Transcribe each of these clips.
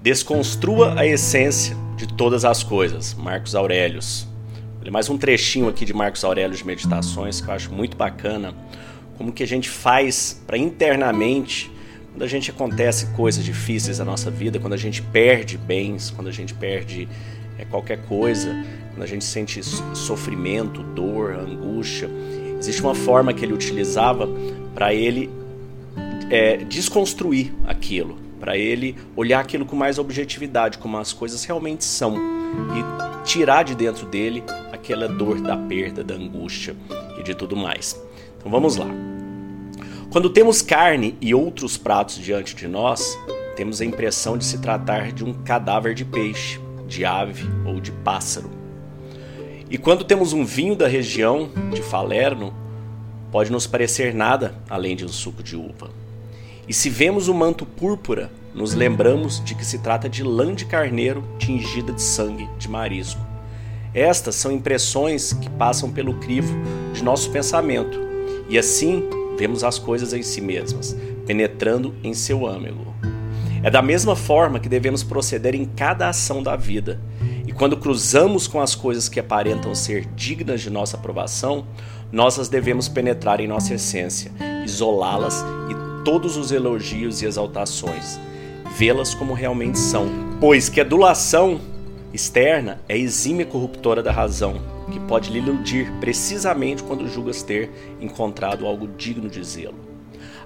Desconstrua a essência de todas as coisas. Marcos Aurelius. Mais um trechinho aqui de Marcos Aurelius de Meditações que eu acho muito bacana. Como que a gente faz para internamente, quando a gente acontece coisas difíceis na nossa vida, quando a gente perde bens, quando a gente perde é, qualquer coisa, quando a gente sente sofrimento, dor, angústia, existe uma forma que ele utilizava para ele é, desconstruir aquilo, para ele olhar aquilo com mais objetividade, como as coisas realmente são, e tirar de dentro dele aquela dor da perda, da angústia e de tudo mais. Então vamos lá. Quando temos carne e outros pratos diante de nós, temos a impressão de se tratar de um cadáver de peixe, de ave ou de pássaro. E quando temos um vinho da região de Falerno, pode nos parecer nada além de um suco de uva. E se vemos o manto púrpura, nos lembramos de que se trata de lã de carneiro tingida de sangue de marisco. Estas são impressões que passam pelo crivo de nosso pensamento, e assim vemos as coisas em si mesmas, penetrando em seu âmago. É da mesma forma que devemos proceder em cada ação da vida. E quando cruzamos com as coisas que aparentam ser dignas de nossa aprovação, nós as devemos penetrar em nossa essência, isolá-las e todos os elogios e exaltações, vê-las como realmente são, pois que a adulação externa é exímia corruptora da razão, que pode lhe iludir precisamente quando julgas ter encontrado algo digno de zelo.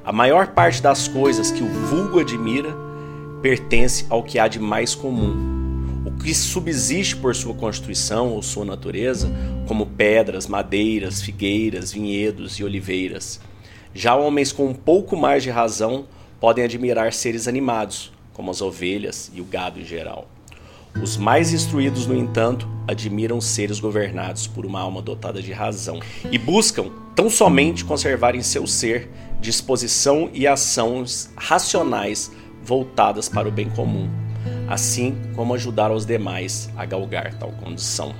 A maior parte das coisas que o vulgo admira pertence ao que há de mais comum. O que subsiste por sua constituição ou sua natureza, como pedras, madeiras, figueiras, vinhedos e oliveiras, já homens com um pouco mais de razão podem admirar seres animados, como as ovelhas e o gado em geral. Os mais instruídos, no entanto, admiram seres governados por uma alma dotada de razão e buscam tão somente conservar em seu ser disposição e ações racionais voltadas para o bem comum, assim como ajudar os demais a galgar tal condição.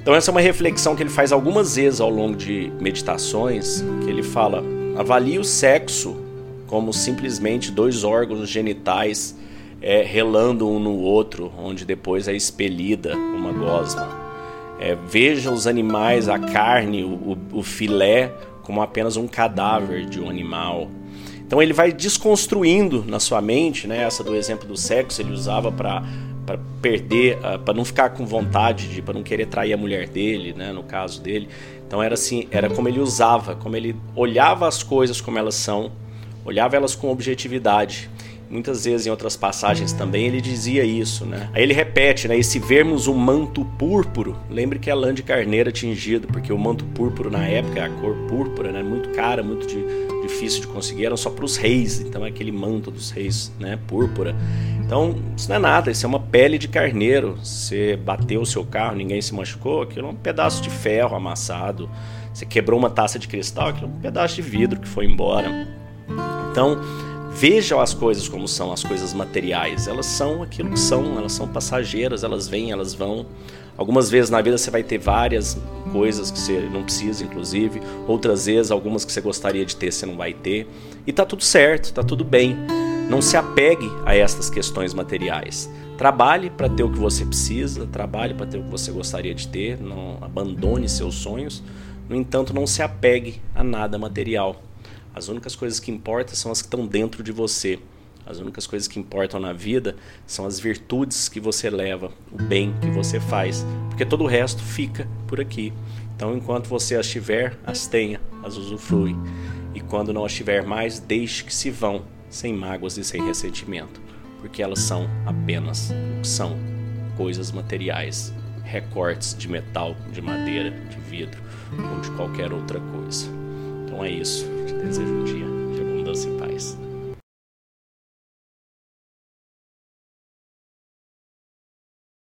Então essa é uma reflexão que ele faz algumas vezes ao longo de meditações, que ele fala: avalie o sexo como simplesmente dois órgãos genitais é, relando um no outro, onde depois é expelida uma gosma. É, veja os animais, a carne, o, o, filé, como apenas um cadáver de um animal. Então ele vai desconstruindo na sua mente, né? Essa do exemplo do sexo ele usava para para perder, ah, para não ficar com vontade de, para não querer trair a mulher dele, né, no caso dele. Então era assim, era como ele usava, como ele olhava as coisas como elas são, olhava elas com objetividade. Muitas vezes em outras passagens também ele dizia isso, né? Aí ele repete, né? E se vermos um manto púrpuro, lembre que é lã de carneiro tingido, porque o manto púrpuro na época, a cor púrpura, né? Muito cara, muito de, difícil de conseguir, eram só para os reis, então é aquele manto dos reis, né? Púrpura. Então, isso não é nada, isso é uma pele de carneiro. Você bateu o seu carro, ninguém se machucou, aquilo é um pedaço de ferro amassado. Você quebrou uma taça de cristal, aquilo é um pedaço de vidro que foi embora. Então, vejam as coisas como são, as coisas materiais. Elas são aquilo que são, elas são passageiras, elas vêm, elas vão. Algumas vezes na vida você vai ter várias coisas que você não precisa, inclusive. Outras vezes, algumas que você gostaria de ter, você não vai ter. E tá tudo certo, tá tudo bem. Não se apegue a estas questões materiais. Trabalhe para ter o que você precisa, trabalhe para ter o que você gostaria de ter, não abandone seus sonhos. No entanto, não se apegue a nada material. As únicas coisas que importam são as que estão dentro de você. As únicas coisas que importam na vida são as virtudes que você leva, o bem que você faz, porque todo o resto fica por aqui. Então, enquanto você as tiver, as tenha, as usufrui. E quando não as tiver mais, deixe que se vão sem mágoas e sem ressentimento, porque elas são apenas o que são coisas materiais, recortes de metal, de madeira, de vidro ou de qualquer outra coisa. Então é isso. Desejo um dia de abundância e paz.